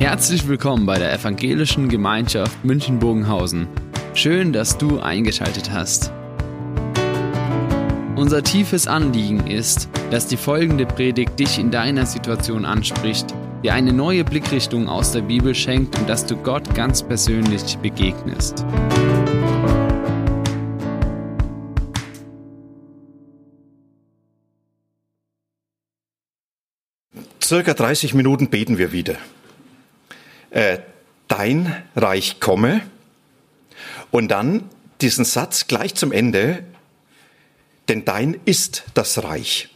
Herzlich willkommen bei der Evangelischen Gemeinschaft München-Bogenhausen. Schön, dass du eingeschaltet hast. Unser tiefes Anliegen ist, dass die folgende Predigt dich in deiner Situation anspricht, dir eine neue Blickrichtung aus der Bibel schenkt und dass du Gott ganz persönlich begegnest. Circa 30 Minuten beten wir wieder äh, dein Reich komme und dann diesen Satz gleich zum Ende, denn dein ist das Reich.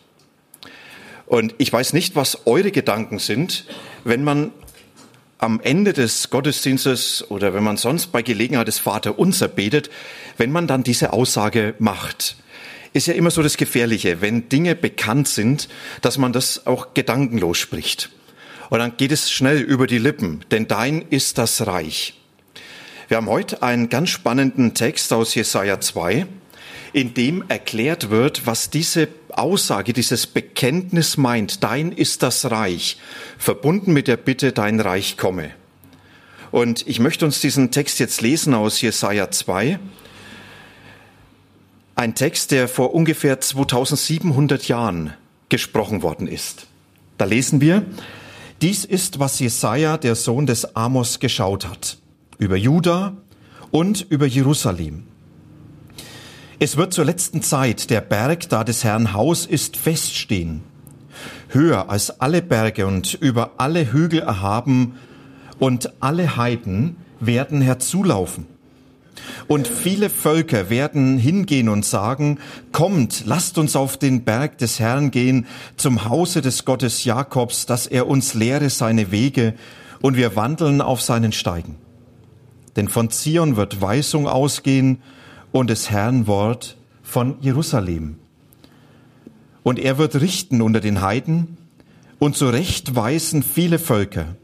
Und ich weiß nicht, was eure Gedanken sind, wenn man am Ende des Gottesdienstes oder wenn man sonst bei Gelegenheit des Vater unser betet, wenn man dann diese Aussage macht. Ist ja immer so das Gefährliche, wenn Dinge bekannt sind, dass man das auch gedankenlos spricht. Und dann geht es schnell über die Lippen, denn dein ist das Reich. Wir haben heute einen ganz spannenden Text aus Jesaja 2, in dem erklärt wird, was diese Aussage, dieses Bekenntnis meint. Dein ist das Reich, verbunden mit der Bitte, dein Reich komme. Und ich möchte uns diesen Text jetzt lesen aus Jesaja 2. Ein Text, der vor ungefähr 2700 Jahren gesprochen worden ist. Da lesen wir, dies ist, was Jesaja, der Sohn des Amos, geschaut hat. Über Juda und über Jerusalem. Es wird zur letzten Zeit der Berg, da des Herrn Haus ist, feststehen. Höher als alle Berge und über alle Hügel erhaben und alle Heiden werden herzulaufen. Und viele Völker werden hingehen und sagen, kommt, lasst uns auf den Berg des Herrn gehen, zum Hause des Gottes Jakobs, dass er uns lehre seine Wege und wir wandeln auf seinen Steigen. Denn von Zion wird Weisung ausgehen und des Herrn Wort von Jerusalem. Und er wird richten unter den Heiden und zurechtweisen viele Völker.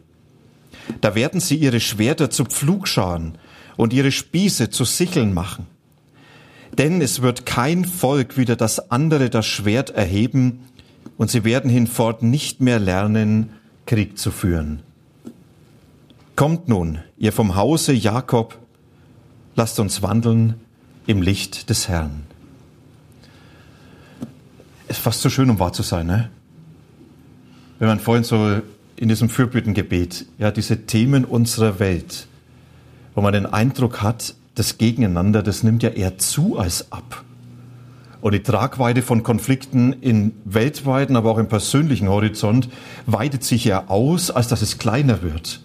Da werden sie ihre Schwerter zu Pflugscharen und ihre Spieße zu Sicheln machen. Denn es wird kein Volk wieder das andere das Schwert erheben, und sie werden hinfort nicht mehr lernen, Krieg zu führen. Kommt nun, ihr vom Hause Jakob, lasst uns wandeln im Licht des Herrn. Ist fast so schön, um wahr zu sein, ne? Wenn man vorhin so in diesem Fürbittengebet, ja, diese Themen unserer Welt, wo man den Eindruck hat, das Gegeneinander, das nimmt ja eher zu als ab. Und die Tragweite von Konflikten im weltweiten, aber auch im persönlichen Horizont weitet sich ja aus, als dass es kleiner wird.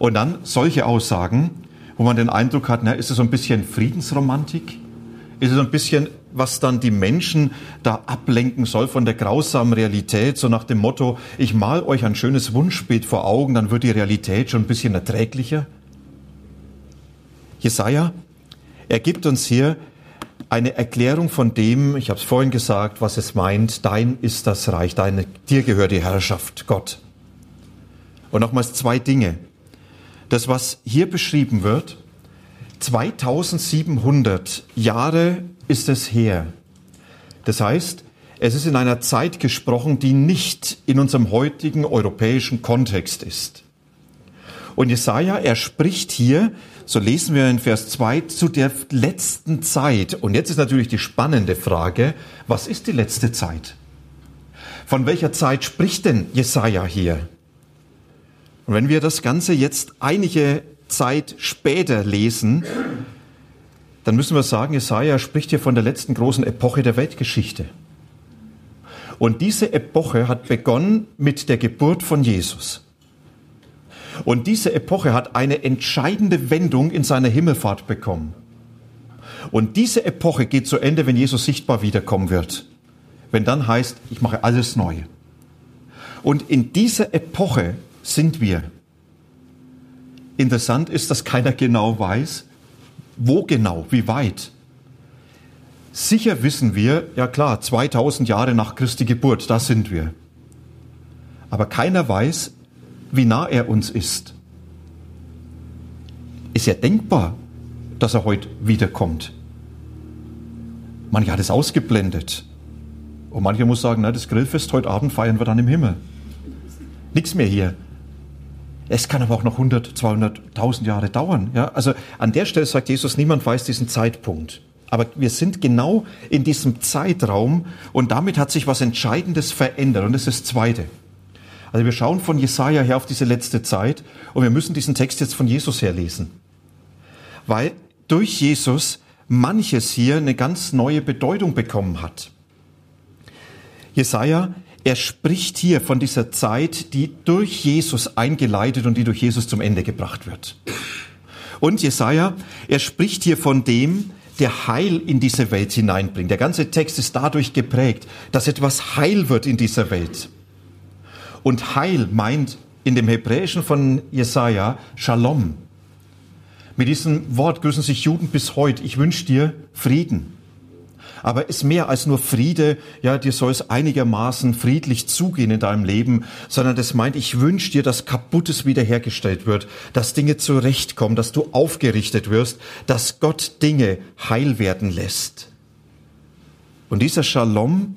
Und dann solche Aussagen, wo man den Eindruck hat, na, ist es so ein bisschen Friedensromantik? Ist es so ein bisschen, was dann die Menschen da ablenken soll von der grausamen Realität, so nach dem Motto, ich mal euch ein schönes Wunschbild vor Augen, dann wird die Realität schon ein bisschen erträglicher? Jesaja, er gibt uns hier eine Erklärung von dem, ich habe es vorhin gesagt, was es meint, dein ist das Reich, deine, dir gehört die Herrschaft, Gott. Und nochmals zwei Dinge. Das, was hier beschrieben wird, 2700 Jahre ist es her. Das heißt, es ist in einer Zeit gesprochen, die nicht in unserem heutigen europäischen Kontext ist. Und Jesaja, er spricht hier so lesen wir in Vers 2 zu der letzten Zeit. Und jetzt ist natürlich die spannende Frage, was ist die letzte Zeit? Von welcher Zeit spricht denn Jesaja hier? Und wenn wir das Ganze jetzt einige Zeit später lesen, dann müssen wir sagen, Jesaja spricht hier von der letzten großen Epoche der Weltgeschichte. Und diese Epoche hat begonnen mit der Geburt von Jesus. Und diese Epoche hat eine entscheidende Wendung in seiner Himmelfahrt bekommen. Und diese Epoche geht zu Ende, wenn Jesus sichtbar wiederkommen wird. Wenn dann heißt, ich mache alles neu. Und in dieser Epoche sind wir. Interessant ist, dass keiner genau weiß, wo genau, wie weit. Sicher wissen wir, ja klar, 2000 Jahre nach Christi Geburt, da sind wir. Aber keiner weiß, wie nah er uns ist. Ist ja denkbar, dass er heute wiederkommt. Manche hat es ausgeblendet. Und manche muss sagen, na, das Grillfest heute Abend feiern wir dann im Himmel. Nichts mehr hier. Es kann aber auch noch 100, 200, 1000 Jahre dauern. Ja? Also an der Stelle sagt Jesus, niemand weiß diesen Zeitpunkt. Aber wir sind genau in diesem Zeitraum und damit hat sich was Entscheidendes verändert. Und das ist das Zweite. Also wir schauen von Jesaja her auf diese letzte Zeit und wir müssen diesen Text jetzt von Jesus her lesen. Weil durch Jesus manches hier eine ganz neue Bedeutung bekommen hat. Jesaja, er spricht hier von dieser Zeit, die durch Jesus eingeleitet und die durch Jesus zum Ende gebracht wird. Und Jesaja, er spricht hier von dem, der Heil in diese Welt hineinbringt. Der ganze Text ist dadurch geprägt, dass etwas Heil wird in dieser Welt. Und Heil meint in dem Hebräischen von Jesaja Shalom. Mit diesem Wort grüßen sich Juden bis heute. Ich wünsche dir Frieden. Aber ist mehr als nur Friede, ja, dir soll es einigermaßen friedlich zugehen in deinem Leben, sondern das meint, ich wünsche dir, dass Kaputtes wiederhergestellt wird, dass Dinge zurechtkommen, dass du aufgerichtet wirst, dass Gott Dinge heil werden lässt. Und dieser Shalom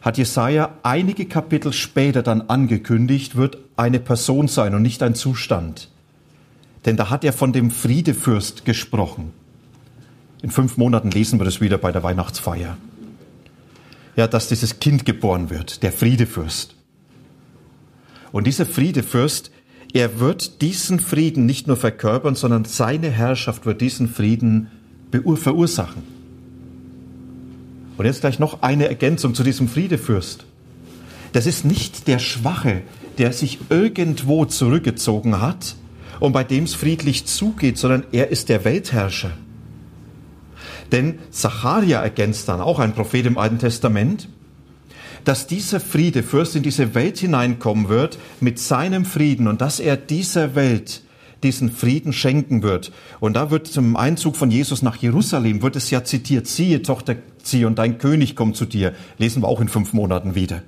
hat Jesaja einige Kapitel später dann angekündigt, wird eine Person sein und nicht ein Zustand. Denn da hat er von dem Friedefürst gesprochen. In fünf Monaten lesen wir das wieder bei der Weihnachtsfeier. Ja, dass dieses Kind geboren wird, der Friedefürst. Und dieser Friedefürst, er wird diesen Frieden nicht nur verkörpern, sondern seine Herrschaft wird diesen Frieden verursachen. Und jetzt gleich noch eine Ergänzung zu diesem Friedefürst. Das ist nicht der Schwache, der sich irgendwo zurückgezogen hat und bei dem es friedlich zugeht, sondern er ist der Weltherrscher. Denn Zacharia ergänzt dann, auch ein Prophet im Alten Testament, dass dieser Friede Fürst in diese Welt hineinkommen wird mit seinem Frieden und dass er dieser Welt diesen Frieden schenken wird. Und da wird zum Einzug von Jesus nach Jerusalem, wird es ja zitiert, siehe Tochter Zion, dein König kommt zu dir. Lesen wir auch in fünf Monaten wieder.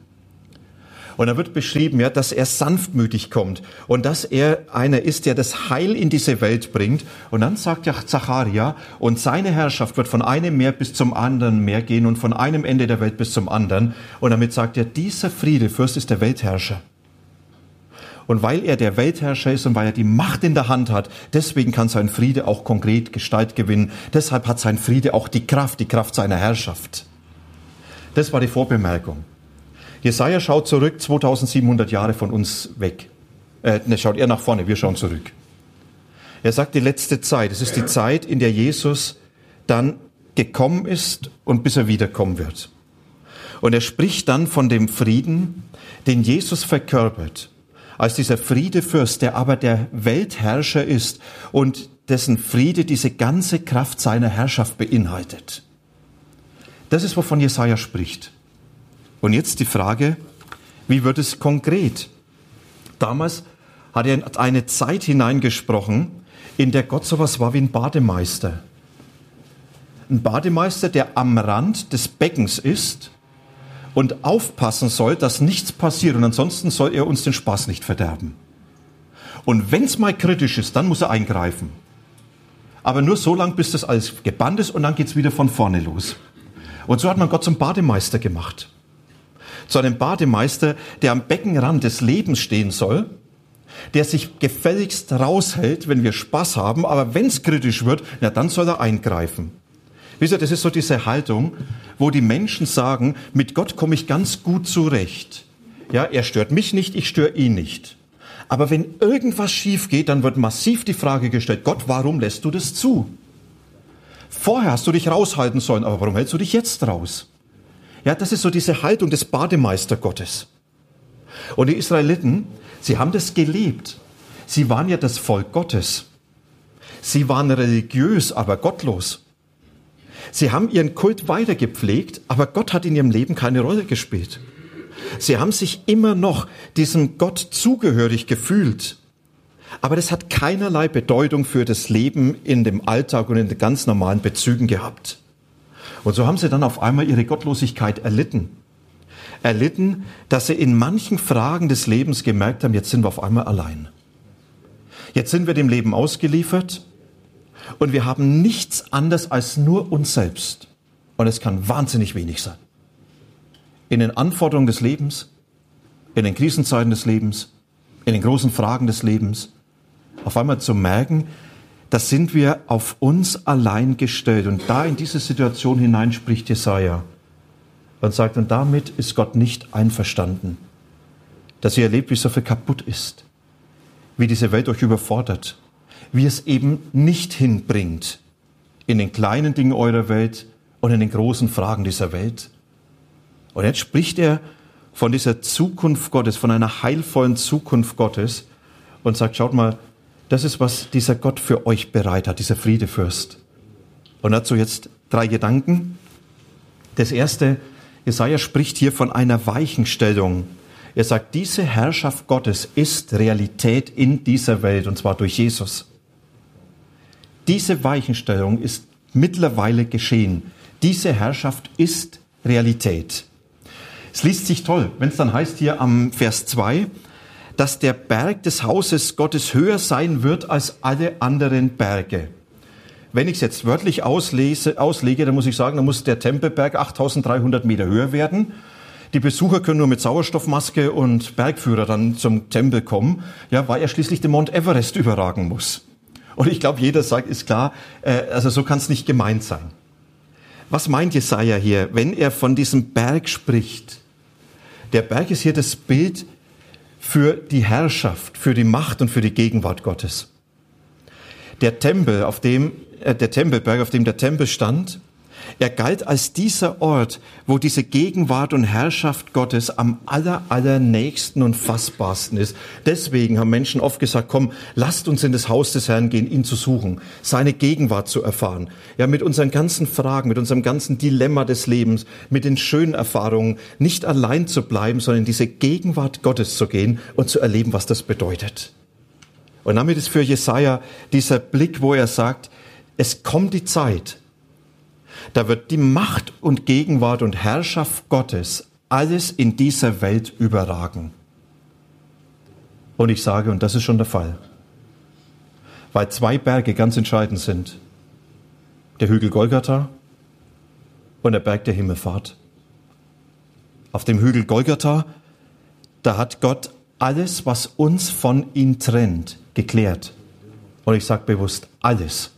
Und da wird beschrieben, ja, dass er sanftmütig kommt und dass er einer ist, der das Heil in diese Welt bringt. Und dann sagt ja Zacharia, und seine Herrschaft wird von einem Meer bis zum anderen Meer gehen und von einem Ende der Welt bis zum anderen. Und damit sagt er, dieser Friedefürst ist der Weltherrscher. Und weil er der Weltherrscher ist und weil er die Macht in der Hand hat, deswegen kann sein Friede auch konkret Gestalt gewinnen. Deshalb hat sein Friede auch die Kraft, die Kraft seiner Herrschaft. Das war die Vorbemerkung. Jesaja schaut zurück 2700 Jahre von uns weg. Äh, ne, schaut er nach vorne, wir schauen zurück. Er sagt die letzte Zeit. Es ist die Zeit, in der Jesus dann gekommen ist und bis er wiederkommen wird. Und er spricht dann von dem Frieden, den Jesus verkörpert, als dieser Friedefürst, der aber der Weltherrscher ist und dessen Friede diese ganze Kraft seiner Herrschaft beinhaltet. Das ist, wovon Jesaja spricht. Und jetzt die Frage, wie wird es konkret? Damals hat er in eine Zeit hineingesprochen, in der Gott sowas war wie ein Bademeister. Ein Bademeister, der am Rand des Beckens ist und aufpassen soll, dass nichts passiert und ansonsten soll er uns den Spaß nicht verderben. Und wenn es mal kritisch ist, dann muss er eingreifen. Aber nur so lange, bis das alles gebannt ist und dann geht's wieder von vorne los. Und so hat man Gott zum Bademeister gemacht zu einem Bademeister, der am Beckenrand des Lebens stehen soll, der sich gefälligst raushält, wenn wir Spaß haben, aber wenn es kritisch wird, na dann soll er eingreifen. Wisst ihr, das ist so diese Haltung, wo die Menschen sagen, mit Gott komme ich ganz gut zurecht. Ja, er stört mich nicht, ich störe ihn nicht. Aber wenn irgendwas schief geht, dann wird massiv die Frage gestellt, Gott, warum lässt du das zu? Vorher hast du dich raushalten sollen, aber warum hältst du dich jetzt raus? Ja, das ist so diese Haltung des Bademeister Gottes. Und die Israeliten, sie haben das gelebt. Sie waren ja das Volk Gottes. Sie waren religiös, aber gottlos. Sie haben ihren Kult weitergepflegt, aber Gott hat in ihrem Leben keine Rolle gespielt. Sie haben sich immer noch diesem Gott zugehörig gefühlt. Aber das hat keinerlei Bedeutung für das Leben in dem Alltag und in den ganz normalen Bezügen gehabt. Und so haben sie dann auf einmal ihre Gottlosigkeit erlitten. Erlitten, dass sie in manchen Fragen des Lebens gemerkt haben, jetzt sind wir auf einmal allein. Jetzt sind wir dem Leben ausgeliefert und wir haben nichts anderes als nur uns selbst. Und es kann wahnsinnig wenig sein. In den Anforderungen des Lebens, in den Krisenzeiten des Lebens, in den großen Fragen des Lebens, auf einmal zu merken, da sind wir auf uns allein gestellt. Und da in diese Situation hinein spricht Jesaja und sagt, und damit ist Gott nicht einverstanden, dass ihr erlebt, wie so viel kaputt ist, wie diese Welt euch überfordert, wie es eben nicht hinbringt in den kleinen Dingen eurer Welt und in den großen Fragen dieser Welt. Und jetzt spricht er von dieser Zukunft Gottes, von einer heilvollen Zukunft Gottes und sagt, schaut mal, das ist, was dieser Gott für euch bereit hat, dieser Friedefürst. Und dazu jetzt drei Gedanken. Das erste, Jesaja spricht hier von einer Weichenstellung. Er sagt, diese Herrschaft Gottes ist Realität in dieser Welt und zwar durch Jesus. Diese Weichenstellung ist mittlerweile geschehen. Diese Herrschaft ist Realität. Es liest sich toll, wenn es dann heißt hier am Vers 2, dass der Berg des Hauses Gottes höher sein wird als alle anderen Berge. Wenn ich es jetzt wörtlich auslese, auslege, dann muss ich sagen, dann muss der Tempelberg 8300 Meter höher werden. Die Besucher können nur mit Sauerstoffmaske und Bergführer dann zum Tempel kommen, ja, weil er schließlich den Mount Everest überragen muss. Und ich glaube, jeder sagt, ist klar, äh, also so kann es nicht gemeint sein. Was meint Jesaja hier, wenn er von diesem Berg spricht? Der Berg ist hier das Bild für die Herrschaft, für die Macht und für die Gegenwart Gottes. Der Tempel, auf dem, äh, der Tempelberg, auf dem der Tempel stand, er galt als dieser Ort, wo diese Gegenwart und Herrschaft Gottes am aller, allernächsten und fassbarsten ist. Deswegen haben Menschen oft gesagt, komm, lasst uns in das Haus des Herrn gehen, ihn zu suchen, seine Gegenwart zu erfahren. Ja, mit unseren ganzen Fragen, mit unserem ganzen Dilemma des Lebens, mit den schönen Erfahrungen, nicht allein zu bleiben, sondern in diese Gegenwart Gottes zu gehen und zu erleben, was das bedeutet. Und damit ist für Jesaja dieser Blick, wo er sagt, es kommt die Zeit, da wird die Macht und Gegenwart und Herrschaft Gottes alles in dieser Welt überragen. Und ich sage, und das ist schon der Fall, weil zwei Berge ganz entscheidend sind. Der Hügel Golgatha und der Berg der Himmelfahrt. Auf dem Hügel Golgatha, da hat Gott alles, was uns von ihm trennt, geklärt. Und ich sage bewusst alles.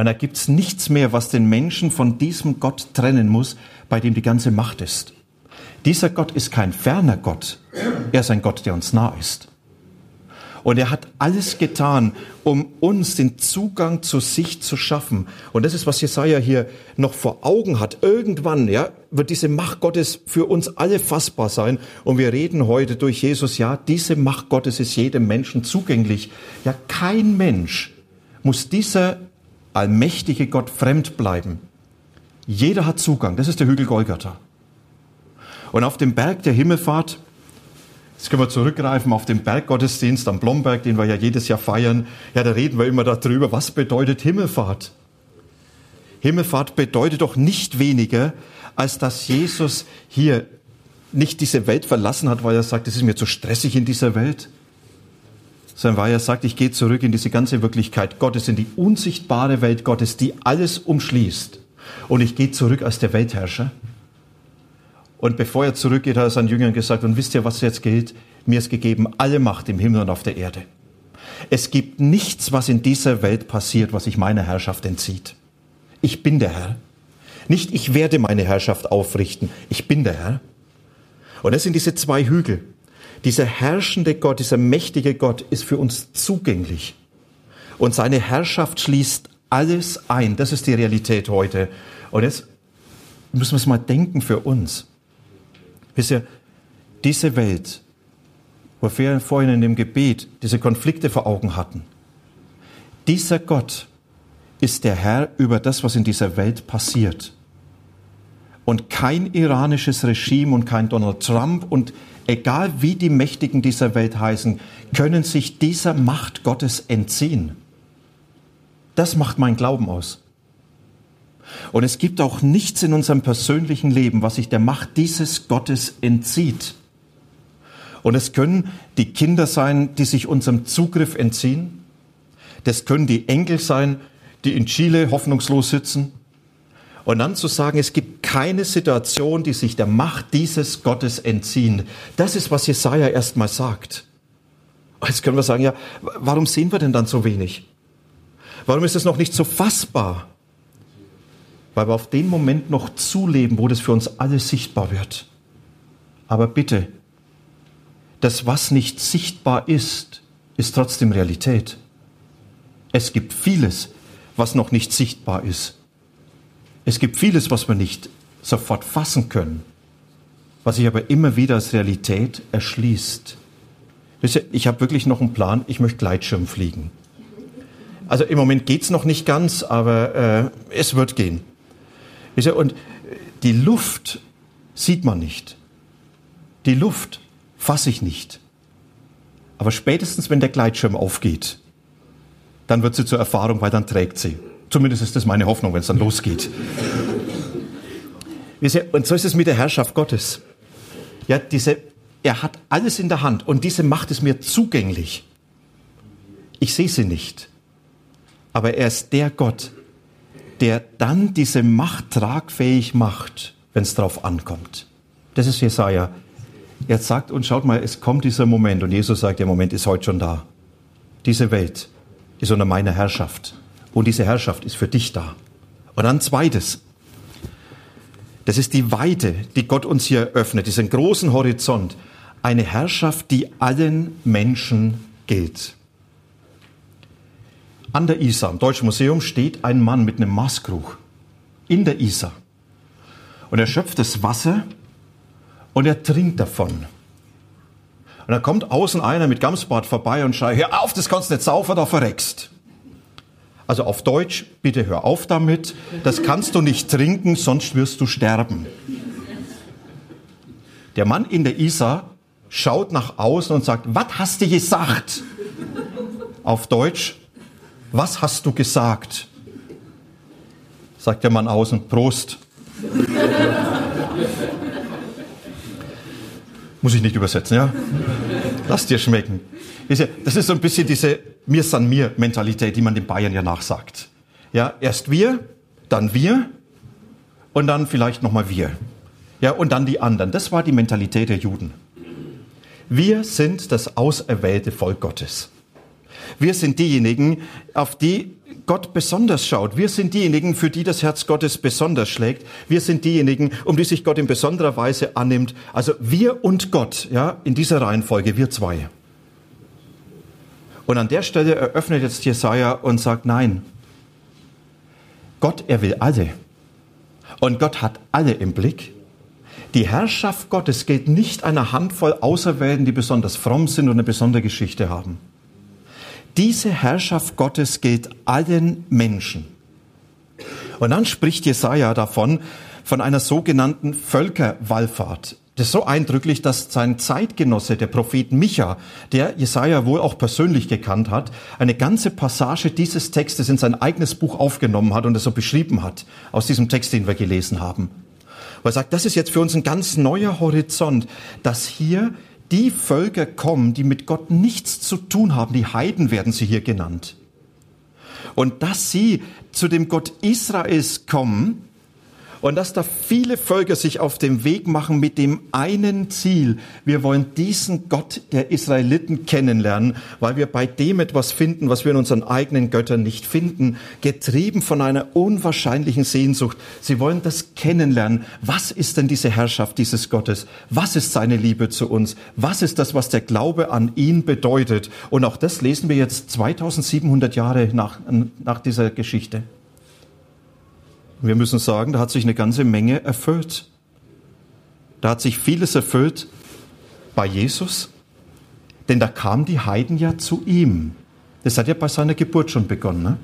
Und da gibt's nichts mehr, was den Menschen von diesem Gott trennen muss, bei dem die ganze Macht ist. Dieser Gott ist kein ferner Gott. Er ist ein Gott, der uns nah ist. Und er hat alles getan, um uns den Zugang zu sich zu schaffen. Und das ist, was Jesaja hier noch vor Augen hat. Irgendwann, ja, wird diese Macht Gottes für uns alle fassbar sein. Und wir reden heute durch Jesus, ja, diese Macht Gottes ist jedem Menschen zugänglich. Ja, kein Mensch muss dieser allmächtige Gott fremd bleiben. Jeder hat Zugang. Das ist der Hügel Golgatha. Und auf dem Berg der Himmelfahrt, jetzt können wir zurückgreifen auf den Berggottesdienst am Blomberg, den wir ja jedes Jahr feiern. Ja, da reden wir immer darüber, was bedeutet Himmelfahrt? Himmelfahrt bedeutet doch nicht weniger, als dass Jesus hier nicht diese Welt verlassen hat, weil er sagt, es ist mir zu stressig in dieser Welt, sondern weil er sagt, ich gehe zurück in diese ganze Wirklichkeit Gottes, in die unsichtbare Welt Gottes, die alles umschließt. Und ich gehe zurück als der Weltherrscher. Und bevor er zurückgeht, hat er seinen Jüngern gesagt, und wisst ihr, was jetzt gilt? Mir ist gegeben alle Macht im Himmel und auf der Erde. Es gibt nichts, was in dieser Welt passiert, was sich meiner Herrschaft entzieht. Ich bin der Herr. Nicht ich werde meine Herrschaft aufrichten. Ich bin der Herr. Und das sind diese zwei Hügel. Dieser herrschende Gott, dieser mächtige Gott ist für uns zugänglich. Und seine Herrschaft schließt alles ein. Das ist die Realität heute. Und jetzt müssen wir es mal denken für uns. Wisst ihr, diese Welt, wo wir vorhin in dem Gebet diese Konflikte vor Augen hatten, dieser Gott ist der Herr über das, was in dieser Welt passiert. Und kein iranisches Regime und kein Donald Trump und egal wie die Mächtigen dieser Welt heißen, können sich dieser Macht Gottes entziehen. Das macht mein Glauben aus. Und es gibt auch nichts in unserem persönlichen Leben, was sich der Macht dieses Gottes entzieht. Und es können die Kinder sein, die sich unserem Zugriff entziehen. Das können die Enkel sein, die in Chile hoffnungslos sitzen. Und dann zu sagen, es gibt keine Situation, die sich der Macht dieses Gottes entziehen. Das ist, was Jesaja erstmal sagt. Jetzt können wir sagen, ja, warum sehen wir denn dann so wenig? Warum ist es noch nicht so fassbar? Weil wir auf den Moment noch zuleben, wo das für uns alle sichtbar wird. Aber bitte, das, was nicht sichtbar ist, ist trotzdem Realität. Es gibt vieles, was noch nicht sichtbar ist. Es gibt vieles, was wir nicht sofort fassen können, was sich aber immer wieder als Realität erschließt. Ich habe wirklich noch einen Plan, ich möchte Gleitschirm fliegen. Also im Moment geht es noch nicht ganz, aber äh, es wird gehen. Und die Luft sieht man nicht. Die Luft fasse ich nicht. Aber spätestens, wenn der Gleitschirm aufgeht, dann wird sie zur Erfahrung, weil dann trägt sie. Zumindest ist das meine Hoffnung, wenn es dann losgeht. Und so ist es mit der Herrschaft Gottes. Ja, diese, er hat alles in der Hand und diese Macht ist mir zugänglich. Ich sehe sie nicht. Aber er ist der Gott, der dann diese Macht tragfähig macht, wenn es darauf ankommt. Das ist Jesaja. Er sagt uns, schaut mal, es kommt dieser Moment und Jesus sagt, der Moment ist heute schon da. Diese Welt ist unter meiner Herrschaft und diese Herrschaft ist für dich da. Und dann zweites, das ist die Weite, die Gott uns hier öffnet, diesen großen Horizont. Eine Herrschaft, die allen Menschen gilt. An der Isar, im Deutschen Museum, steht ein Mann mit einem Maßkrug in der Isar. Und er schöpft das Wasser und er trinkt davon. Und da kommt außen einer mit Gamsbart vorbei und schreit, hör auf, das kannst du nicht saufen, da verreckst. Also auf Deutsch, bitte hör auf damit, das kannst du nicht trinken, sonst wirst du sterben. Der Mann in der Isar schaut nach außen und sagt, was hast du gesagt? Auf Deutsch, was hast du gesagt? Sagt der Mann außen, Prost. Muss ich nicht übersetzen, ja? Lass dir schmecken. Das ist so ein bisschen diese Mir san mir Mentalität, die man den Bayern ja nachsagt. Ja, erst wir, dann wir und dann vielleicht nochmal wir. Ja, und dann die anderen. Das war die Mentalität der Juden. Wir sind das auserwählte Volk Gottes. Wir sind diejenigen, auf die Gott besonders schaut. Wir sind diejenigen, für die das Herz Gottes besonders schlägt. Wir sind diejenigen, um die sich Gott in besonderer Weise annimmt. Also wir und Gott, ja, in dieser Reihenfolge, wir zwei. Und an der Stelle eröffnet jetzt Jesaja und sagt, nein. Gott, er will alle. Und Gott hat alle im Blick. Die Herrschaft Gottes gilt nicht einer Handvoll Auserwählten, die besonders fromm sind und eine besondere Geschichte haben. Diese Herrschaft Gottes gilt allen Menschen. Und dann spricht Jesaja davon, von einer sogenannten Völkerwallfahrt. Das ist so eindrücklich, dass sein Zeitgenosse, der Prophet Micha, der Jesaja wohl auch persönlich gekannt hat, eine ganze Passage dieses Textes in sein eigenes Buch aufgenommen hat und es so beschrieben hat, aus diesem Text, den wir gelesen haben. Weil er sagt, das ist jetzt für uns ein ganz neuer Horizont, dass hier die Völker kommen, die mit Gott nichts zu tun haben, die Heiden werden sie hier genannt. Und dass sie zu dem Gott Israels kommen, und dass da viele Völker sich auf den Weg machen mit dem einen Ziel. Wir wollen diesen Gott der Israeliten kennenlernen, weil wir bei dem etwas finden, was wir in unseren eigenen Göttern nicht finden, getrieben von einer unwahrscheinlichen Sehnsucht. Sie wollen das kennenlernen. Was ist denn diese Herrschaft dieses Gottes? Was ist seine Liebe zu uns? Was ist das, was der Glaube an ihn bedeutet? Und auch das lesen wir jetzt 2700 Jahre nach, nach dieser Geschichte. Wir müssen sagen, da hat sich eine ganze Menge erfüllt. Da hat sich vieles erfüllt bei Jesus, denn da kamen die Heiden ja zu ihm. Das hat ja bei seiner Geburt schon begonnen. Ne?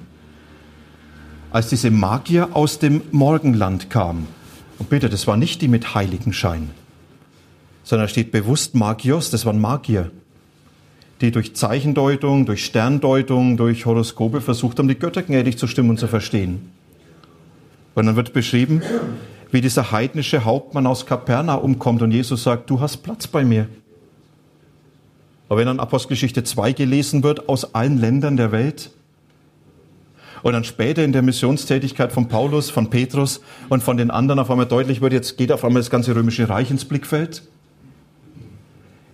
Als diese Magier aus dem Morgenland kamen. Und bitte, das war nicht die mit Heiligenschein, sondern da steht bewusst Magios, das waren Magier, die durch Zeichendeutung, durch Sterndeutung, durch Horoskope versucht haben, die Götter gnädig zu stimmen und zu verstehen. Und dann wird beschrieben, wie dieser heidnische Hauptmann aus Kapernaum kommt und Jesus sagt, du hast Platz bei mir. Aber wenn dann Apostelgeschichte 2 gelesen wird, aus allen Ländern der Welt, und dann später in der Missionstätigkeit von Paulus, von Petrus und von den anderen auf einmal deutlich wird, jetzt geht auf einmal das ganze römische Reich ins Blickfeld.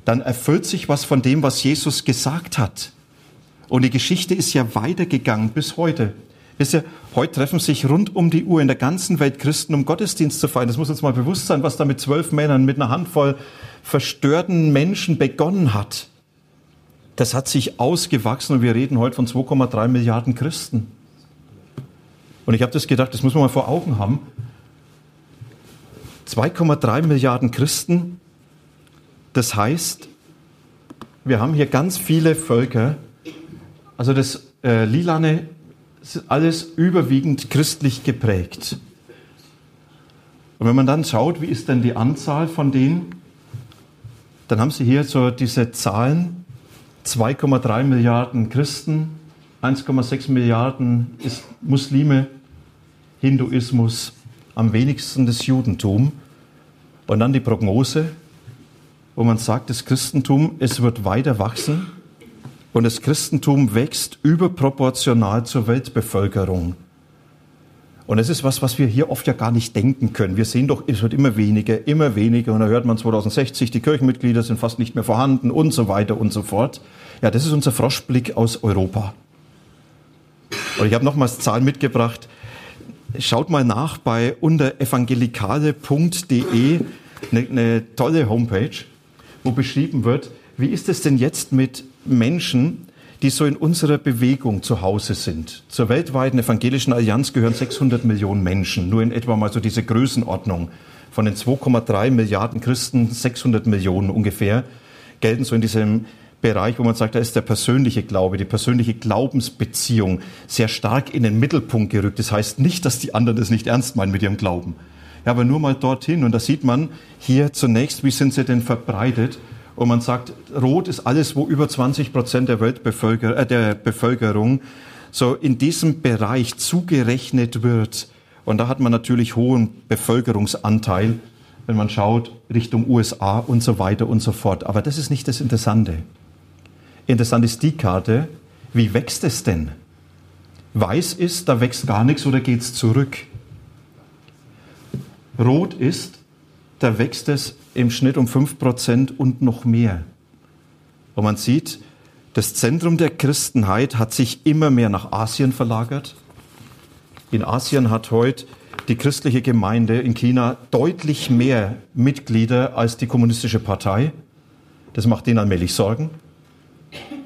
dann erfüllt sich was von dem, was Jesus gesagt hat. Und die Geschichte ist ja weitergegangen bis heute. Wisst ihr, heute treffen sich rund um die Uhr in der ganzen Welt Christen, um Gottesdienst zu feiern. Das muss uns mal bewusst sein, was da mit zwölf Männern, mit einer Handvoll verstörten Menschen begonnen hat. Das hat sich ausgewachsen und wir reden heute von 2,3 Milliarden Christen. Und ich habe das gedacht, das muss man mal vor Augen haben. 2,3 Milliarden Christen, das heißt, wir haben hier ganz viele Völker. Also das äh, Lilane ist alles überwiegend christlich geprägt. Und wenn man dann schaut, wie ist denn die Anzahl von denen, dann haben Sie hier so diese Zahlen, 2,3 Milliarden Christen, 1,6 Milliarden ist Muslime, Hinduismus, am wenigsten das Judentum. Und dann die Prognose, wo man sagt, das Christentum, es wird weiter wachsen und das Christentum wächst überproportional zur Weltbevölkerung. Und das ist was, was wir hier oft ja gar nicht denken können. Wir sehen doch, es wird immer weniger, immer weniger. Und da hört man 2060, die Kirchenmitglieder sind fast nicht mehr vorhanden und so weiter und so fort. Ja, das ist unser Froschblick aus Europa. Und ich habe nochmals Zahlen mitgebracht. Schaut mal nach bei unter evangelikale.de, eine, eine tolle Homepage, wo beschrieben wird, wie ist es denn jetzt mit Menschen, die so in unserer Bewegung zu Hause sind. Zur weltweiten evangelischen Allianz gehören 600 Millionen Menschen, nur in etwa mal so diese Größenordnung. Von den 2,3 Milliarden Christen, 600 Millionen ungefähr, gelten so in diesem Bereich, wo man sagt, da ist der persönliche Glaube, die persönliche Glaubensbeziehung sehr stark in den Mittelpunkt gerückt. Das heißt nicht, dass die anderen das nicht ernst meinen mit ihrem Glauben. Ja, aber nur mal dorthin. Und da sieht man hier zunächst, wie sind sie denn verbreitet? Und man sagt, Rot ist alles, wo über 20 Prozent der Weltbevölkerung, äh, der Bevölkerung so in diesem Bereich zugerechnet wird. Und da hat man natürlich hohen Bevölkerungsanteil, wenn man schaut Richtung USA und so weiter und so fort. Aber das ist nicht das Interessante. Interessant ist die Karte, wie wächst es denn? Weiß ist, da wächst gar nichts oder geht es zurück. Rot ist, da wächst es im Schnitt um 5% und noch mehr. Und man sieht, das Zentrum der Christenheit hat sich immer mehr nach Asien verlagert. In Asien hat heute die christliche Gemeinde in China deutlich mehr Mitglieder als die kommunistische Partei. Das macht ihnen allmählich Sorgen.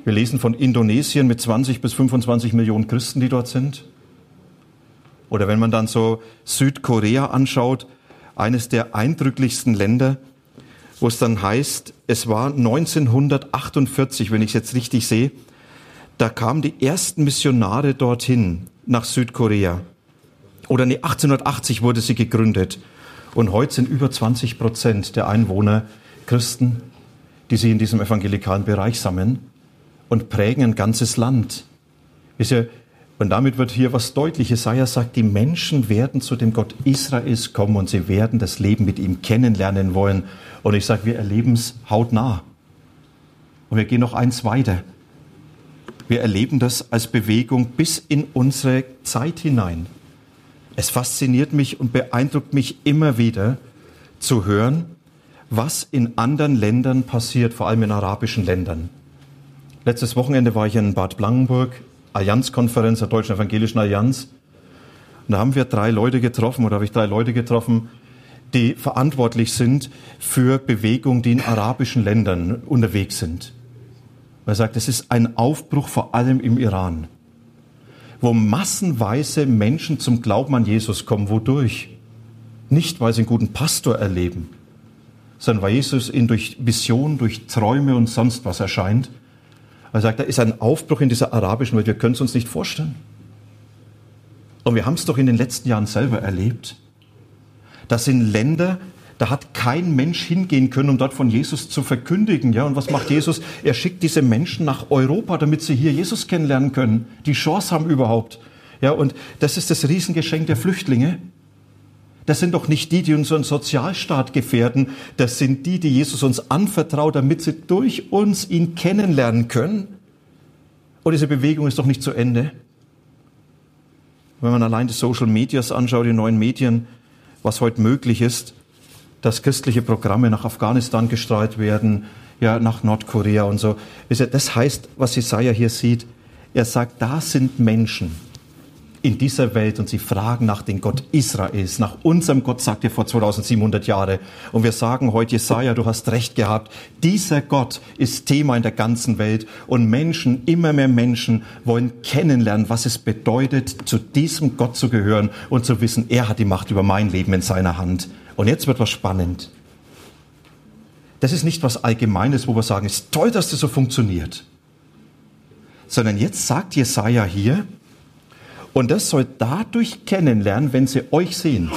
Wir lesen von Indonesien mit 20 bis 25 Millionen Christen, die dort sind. Oder wenn man dann so Südkorea anschaut, eines der eindrücklichsten Länder, wo es dann heißt, es war 1948, wenn ich es jetzt richtig sehe, da kamen die ersten Missionare dorthin nach Südkorea. Oder nee, 1880 wurde sie gegründet. Und heute sind über 20 Prozent der Einwohner Christen, die sich in diesem evangelikalen Bereich sammeln und prägen ein ganzes Land. Wisst ihr, und damit wird hier was deutlich. Jesaja sagt, die Menschen werden zu dem Gott Israels kommen und sie werden das Leben mit ihm kennenlernen wollen. Und ich sage, wir erleben es hautnah. Und wir gehen noch eins weiter. Wir erleben das als Bewegung bis in unsere Zeit hinein. Es fasziniert mich und beeindruckt mich immer wieder zu hören, was in anderen Ländern passiert, vor allem in arabischen Ländern. Letztes Wochenende war ich in Bad Blankenburg Allianzkonferenz der Deutschen Evangelischen Allianz. Und da haben wir drei Leute getroffen, oder habe ich drei Leute getroffen, die verantwortlich sind für Bewegungen, die in arabischen Ländern unterwegs sind. Er sagt, es ist ein Aufbruch vor allem im Iran, wo massenweise Menschen zum Glauben an Jesus kommen. Wodurch? Nicht, weil sie einen guten Pastor erleben, sondern weil Jesus ihnen durch Visionen, durch Träume und sonst was erscheint er sagt, da ist ein Aufbruch in dieser arabischen Welt, wir können es uns nicht vorstellen. Und wir haben es doch in den letzten Jahren selber erlebt. Das sind Länder, da hat kein Mensch hingehen können, um dort von Jesus zu verkündigen. Ja, und was macht Jesus? Er schickt diese Menschen nach Europa, damit sie hier Jesus kennenlernen können, die Chance haben überhaupt. Ja, und das ist das Riesengeschenk der Flüchtlinge. Das sind doch nicht die, die unseren Sozialstaat gefährden. Das sind die, die Jesus uns anvertraut, damit sie durch uns ihn kennenlernen können. Und diese Bewegung ist doch nicht zu Ende. Wenn man allein die Social Medias anschaut, die neuen Medien, was heute möglich ist, dass christliche Programme nach Afghanistan gestrahlt werden, ja, nach Nordkorea und so. Das heißt, was Jesaja hier sieht, er sagt, da sind Menschen, in dieser Welt und sie fragen nach dem Gott Israels, nach unserem Gott, sagt er vor 2700 Jahren. Und wir sagen heute, Jesaja, du hast recht gehabt. Dieser Gott ist Thema in der ganzen Welt und Menschen, immer mehr Menschen wollen kennenlernen, was es bedeutet, zu diesem Gott zu gehören und zu wissen, er hat die Macht über mein Leben in seiner Hand. Und jetzt wird was spannend. Das ist nicht was Allgemeines, wo wir sagen, es ist toll, dass das so funktioniert. Sondern jetzt sagt Jesaja hier, und das soll dadurch kennenlernen, wenn sie euch sehen.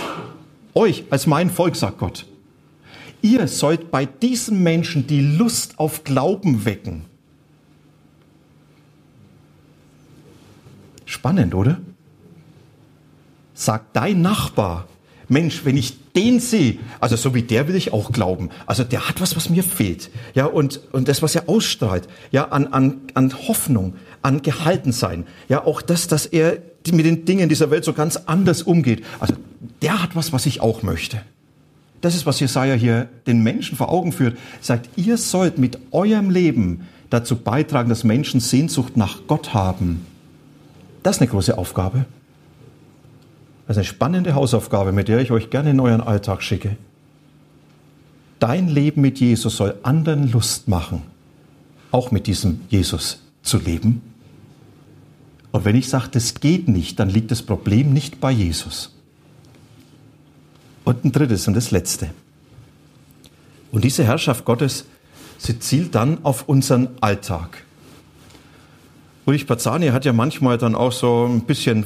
Euch als mein Volk, sagt Gott. Ihr sollt bei diesen Menschen die Lust auf Glauben wecken. Spannend, oder? Sagt dein Nachbar, Mensch, wenn ich den sehe, also so wie der will ich auch glauben. Also der hat was, was mir fehlt. Ja, und, und das, was er ausstrahlt, ja, an, an, an Hoffnung, an Gehaltensein. Ja, auch das, dass er mit den Dingen dieser Welt so ganz anders umgeht. Also der hat was, was ich auch möchte. Das ist, was Jesaja hier den Menschen vor Augen führt. Er sagt, ihr sollt mit eurem Leben dazu beitragen, dass Menschen Sehnsucht nach Gott haben. Das ist eine große Aufgabe. Das ist eine spannende Hausaufgabe, mit der ich euch gerne in euren Alltag schicke. Dein Leben mit Jesus soll anderen Lust machen, auch mit diesem Jesus zu leben. Und wenn ich sage, das geht nicht, dann liegt das Problem nicht bei Jesus. Und ein drittes und das letzte. Und diese Herrschaft Gottes, sie zielt dann auf unseren Alltag. Ulrich Pazani hat ja manchmal dann auch so ein bisschen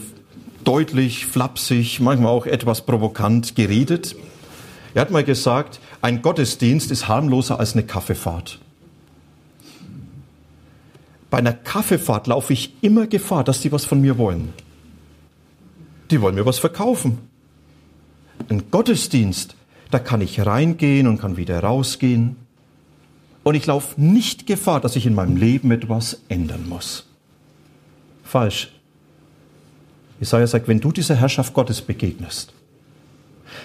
deutlich, flapsig, manchmal auch etwas provokant geredet. Er hat mal gesagt, ein Gottesdienst ist harmloser als eine Kaffeefahrt. Bei einer Kaffeefahrt laufe ich immer Gefahr, dass die was von mir wollen. Die wollen mir was verkaufen. Ein Gottesdienst, da kann ich reingehen und kann wieder rausgehen. Und ich laufe nicht Gefahr, dass ich in meinem Leben etwas ändern muss. Falsch. Jesaja sagt, wenn du dieser Herrschaft Gottes begegnest,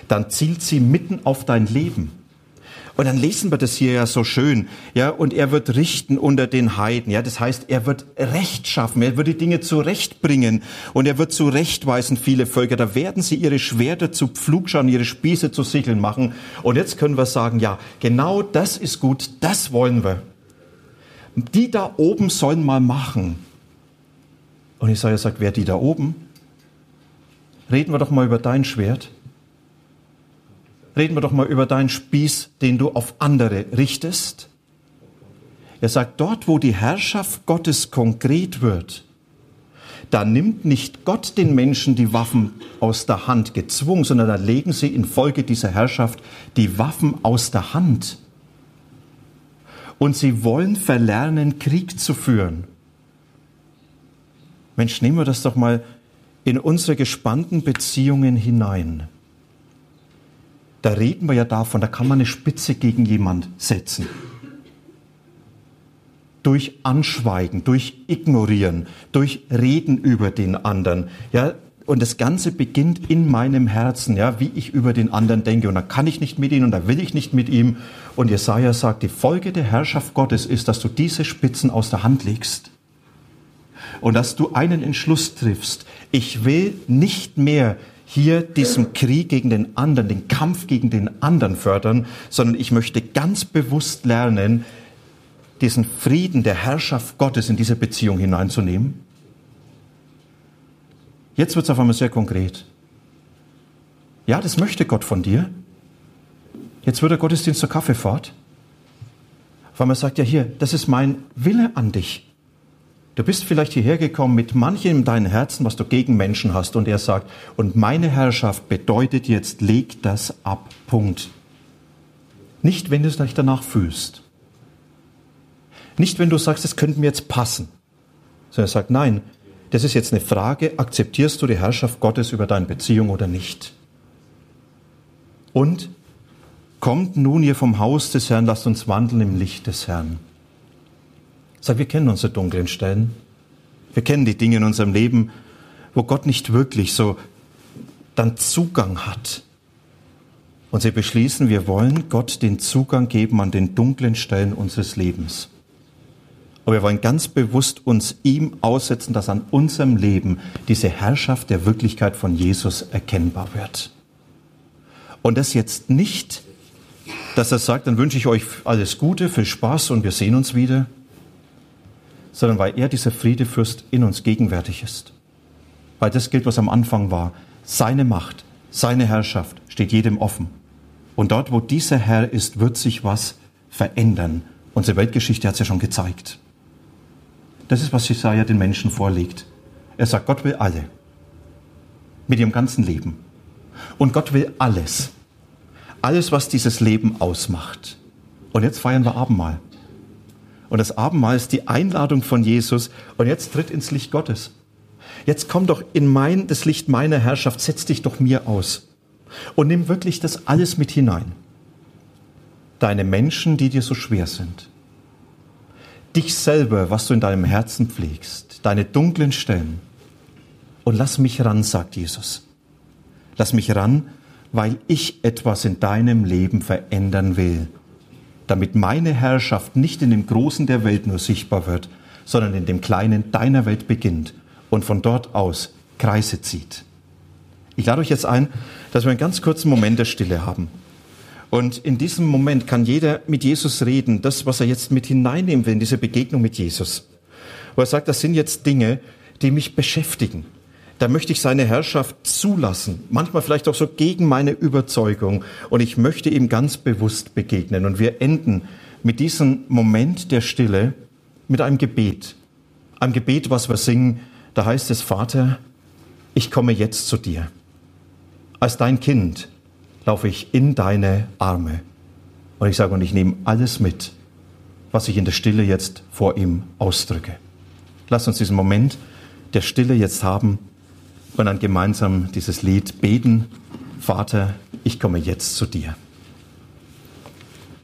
dann zielt sie mitten auf dein Leben. Und dann lesen wir das hier ja so schön. Ja, und er wird richten unter den Heiden. Ja, das heißt, er wird Recht schaffen. Er wird die Dinge zurechtbringen. Und er wird zurechtweisen viele Völker. Da werden sie ihre Schwerter zu Pflugscharen, ihre Spieße zu Sicheln machen. Und jetzt können wir sagen, ja, genau das ist gut. Das wollen wir. Die da oben sollen mal machen. Und Isaiah sagt, wer die da oben? Reden wir doch mal über dein Schwert reden wir doch mal über deinen Spieß, den du auf andere richtest. Er sagt, dort, wo die Herrschaft Gottes konkret wird, da nimmt nicht Gott den Menschen die Waffen aus der Hand gezwungen, sondern da legen sie infolge dieser Herrschaft die Waffen aus der Hand. Und sie wollen verlernen, Krieg zu führen. Mensch, nehmen wir das doch mal in unsere gespannten Beziehungen hinein da reden wir ja davon, da kann man eine Spitze gegen jemand setzen. Durch Anschweigen, durch Ignorieren, durch Reden über den anderen. Ja, und das Ganze beginnt in meinem Herzen, ja, wie ich über den anderen denke. Und da kann ich nicht mit ihm und da will ich nicht mit ihm. Und Jesaja sagt, die Folge der Herrschaft Gottes ist, dass du diese Spitzen aus der Hand legst. Und dass du einen Entschluss triffst. Ich will nicht mehr hier diesen Krieg gegen den anderen, den Kampf gegen den anderen fördern, sondern ich möchte ganz bewusst lernen, diesen Frieden der Herrschaft Gottes in diese Beziehung hineinzunehmen. Jetzt wird es auf einmal sehr konkret. Ja, das möchte Gott von dir. Jetzt wird der Gottesdienst zur Kaffeefahrt. Auf einmal sagt er hier, das ist mein Wille an dich. Du bist vielleicht hierher gekommen mit manchem in deinem Herzen, was du gegen Menschen hast. Und er sagt, und meine Herrschaft bedeutet jetzt, leg das ab. Punkt. Nicht, wenn du es nicht danach fühlst. Nicht, wenn du sagst, es könnte mir jetzt passen. Sondern er sagt, nein, das ist jetzt eine Frage, akzeptierst du die Herrschaft Gottes über deine Beziehung oder nicht? Und kommt nun ihr vom Haus des Herrn, lasst uns wandeln im Licht des Herrn. Sag, wir kennen unsere dunklen Stellen. Wir kennen die Dinge in unserem Leben, wo Gott nicht wirklich so dann Zugang hat. Und sie beschließen, wir wollen Gott den Zugang geben an den dunklen Stellen unseres Lebens. Aber wir wollen ganz bewusst uns ihm aussetzen, dass an unserem Leben diese Herrschaft der Wirklichkeit von Jesus erkennbar wird. Und das jetzt nicht, dass er sagt, dann wünsche ich euch alles Gute, viel Spaß und wir sehen uns wieder, sondern weil er dieser Friedefürst in uns gegenwärtig ist. Weil das gilt, was am Anfang war. Seine Macht, seine Herrschaft steht jedem offen. Und dort, wo dieser Herr ist, wird sich was verändern. Unsere Weltgeschichte hat es ja schon gezeigt. Das ist, was Jesaja den Menschen vorlegt. Er sagt, Gott will alle. Mit ihrem ganzen Leben. Und Gott will alles. Alles, was dieses Leben ausmacht. Und jetzt feiern wir Abendmahl. Und das Abendmahl ist die Einladung von Jesus. Und jetzt tritt ins Licht Gottes. Jetzt komm doch in mein, das Licht meiner Herrschaft, setz dich doch mir aus. Und nimm wirklich das alles mit hinein. Deine Menschen, die dir so schwer sind. Dich selber, was du in deinem Herzen pflegst. Deine dunklen Stellen. Und lass mich ran, sagt Jesus. Lass mich ran, weil ich etwas in deinem Leben verändern will. Damit meine Herrschaft nicht in dem Großen der Welt nur sichtbar wird, sondern in dem Kleinen deiner Welt beginnt und von dort aus Kreise zieht. Ich lade euch jetzt ein, dass wir einen ganz kurzen Moment der Stille haben. Und in diesem Moment kann jeder mit Jesus reden, das, was er jetzt mit hineinnehmen will in diese Begegnung mit Jesus. Wo er sagt, das sind jetzt Dinge, die mich beschäftigen. Da möchte ich seine Herrschaft zulassen, manchmal vielleicht auch so gegen meine Überzeugung. Und ich möchte ihm ganz bewusst begegnen. Und wir enden mit diesem Moment der Stille mit einem Gebet. Ein Gebet, was wir singen, da heißt es, Vater, ich komme jetzt zu dir. Als dein Kind laufe ich in deine Arme. Und ich sage, und ich nehme alles mit, was ich in der Stille jetzt vor ihm ausdrücke. Lass uns diesen Moment der Stille jetzt haben und dann gemeinsam dieses Lied beten. Vater, ich komme jetzt zu dir.